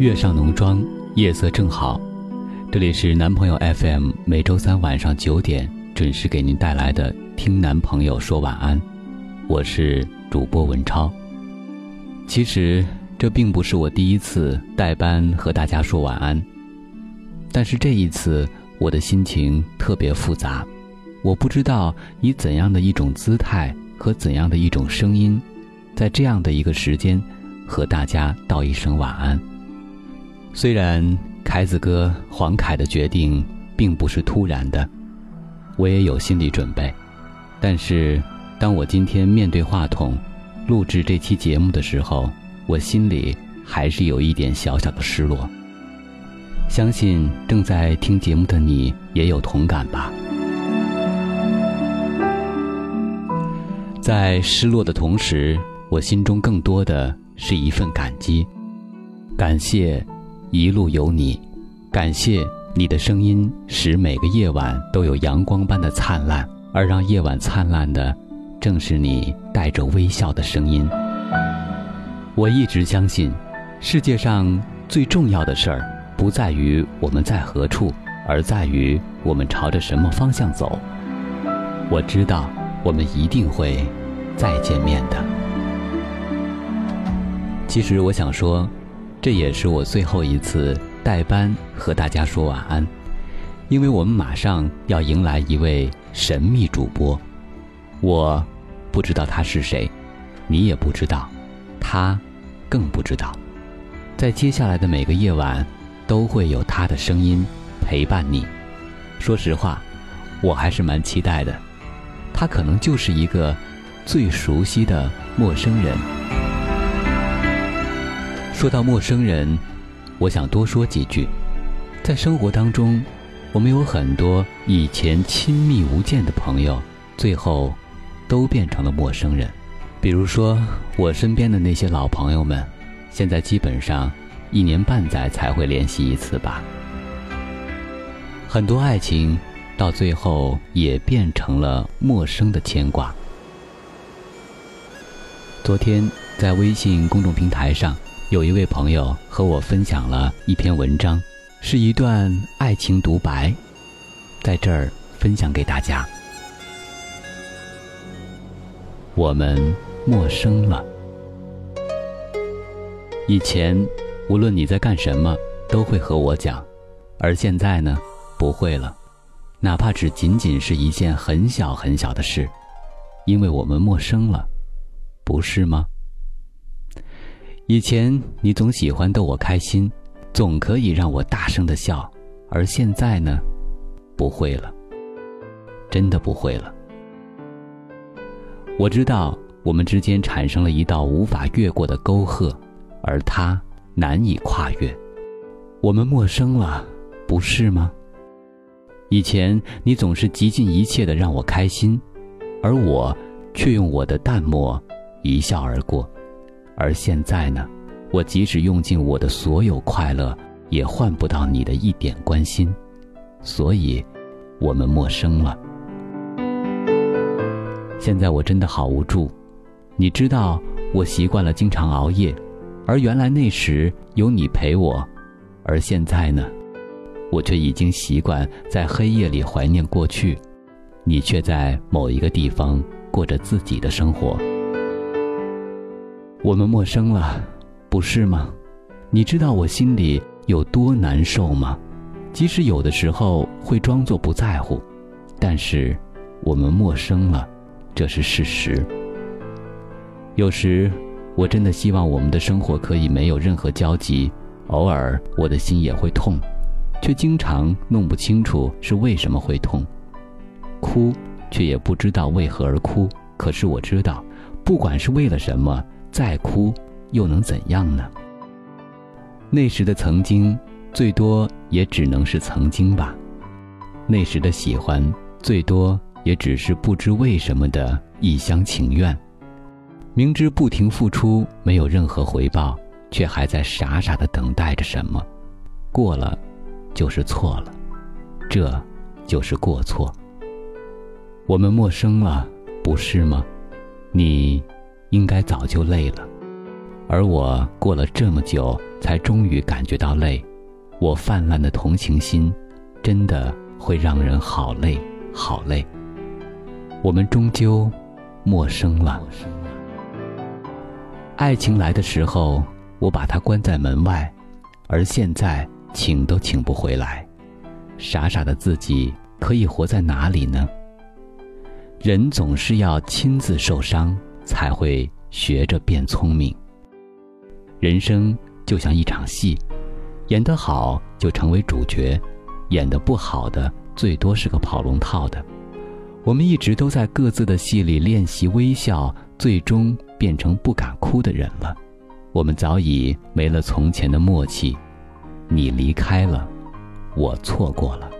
月上浓妆，夜色正好。这里是男朋友 FM，每周三晚上九点准时给您带来的《听男朋友说晚安》，我是主播文超。其实这并不是我第一次代班和大家说晚安，但是这一次我的心情特别复杂，我不知道以怎样的一种姿态和怎样的一种声音，在这样的一个时间和大家道一声晚安。虽然凯子哥黄凯的决定并不是突然的，我也有心理准备，但是当我今天面对话筒，录制这期节目的时候，我心里还是有一点小小的失落。相信正在听节目的你也有同感吧。在失落的同时，我心中更多的是一份感激，感谢。一路有你，感谢你的声音，使每个夜晚都有阳光般的灿烂，而让夜晚灿烂的，正是你带着微笑的声音。我一直相信，世界上最重要的事儿，不在于我们在何处，而在于我们朝着什么方向走。我知道，我们一定会再见面的。其实我想说。这也是我最后一次代班和大家说晚安，因为我们马上要迎来一位神秘主播，我不知道他是谁，你也不知道，他更不知道。在接下来的每个夜晚，都会有他的声音陪伴你。说实话，我还是蛮期待的，他可能就是一个最熟悉的陌生人。说到陌生人，我想多说几句。在生活当中，我们有很多以前亲密无间的朋友，最后都变成了陌生人。比如说，我身边的那些老朋友们，现在基本上一年半载才会联系一次吧。很多爱情到最后也变成了陌生的牵挂。昨天在微信公众平台上。有一位朋友和我分享了一篇文章，是一段爱情独白，在这儿分享给大家。我们陌生了。以前，无论你在干什么，都会和我讲，而现在呢，不会了，哪怕只仅仅是一件很小很小的事，因为我们陌生了，不是吗？以前你总喜欢逗我开心，总可以让我大声的笑，而现在呢，不会了，真的不会了。我知道我们之间产生了一道无法越过的沟壑，而他难以跨越，我们陌生了，不是吗？以前你总是极尽一切的让我开心，而我却用我的淡漠一笑而过。而现在呢，我即使用尽我的所有快乐，也换不到你的一点关心，所以，我们陌生了。现在我真的好无助，你知道，我习惯了经常熬夜，而原来那时有你陪我，而现在呢，我却已经习惯在黑夜里怀念过去，你却在某一个地方过着自己的生活。我们陌生了，不是吗？你知道我心里有多难受吗？即使有的时候会装作不在乎，但是我们陌生了，这是事实。有时我真的希望我们的生活可以没有任何交集，偶尔我的心也会痛，却经常弄不清楚是为什么会痛，哭却也不知道为何而哭。可是我知道，不管是为了什么。再哭又能怎样呢？那时的曾经，最多也只能是曾经吧。那时的喜欢，最多也只是不知为什么的一厢情愿。明知不停付出没有任何回报，却还在傻傻的等待着什么。过了，就是错了，这就是过错。我们陌生了，不是吗？你。应该早就累了，而我过了这么久才终于感觉到累。我泛滥的同情心，真的会让人好累，好累。我们终究陌生了。爱情来的时候，我把它关在门外，而现在请都请不回来。傻傻的自己可以活在哪里呢？人总是要亲自受伤，才会学着变聪明。人生就像一场戏，演得好就成为主角，演得不好的最多是个跑龙套的。我们一直都在各自的戏里练习微笑，最终变成不敢哭的人了。我们早已没了从前的默契，你离开了，我错过了，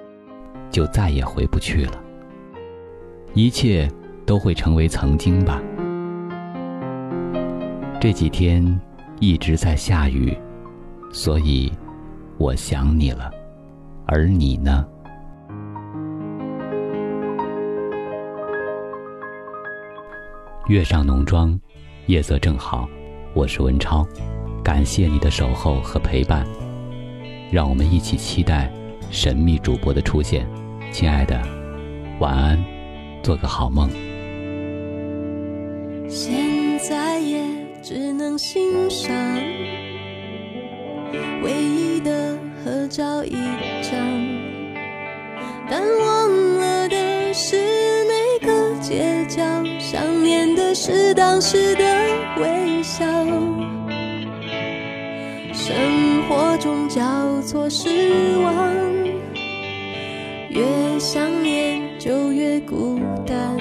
就再也回不去了。一切都会成为曾经吧。这几天一直在下雨，所以我想你了，而你呢？月上浓妆，夜色正好。我是文超，感谢你的守候和陪伴。让我们一起期待神秘主播的出现。亲爱的，晚安，做个好梦。现在也只能欣赏唯一的合照一张，但忘了的是那个。街角，想念的是当时的微笑。生活中交错失望，越想念就越孤单。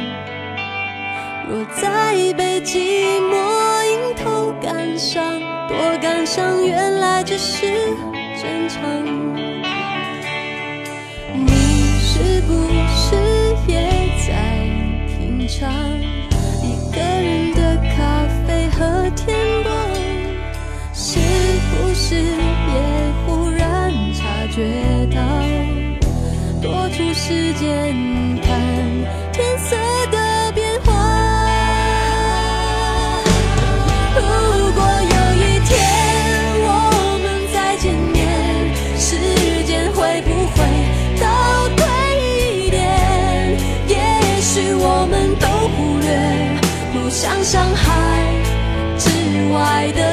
若再被寂寞头感伤，多感伤，原来只是正常。你是不是也在品尝？一个人的咖啡和天光，是不是也忽然察觉到，多出时间爱的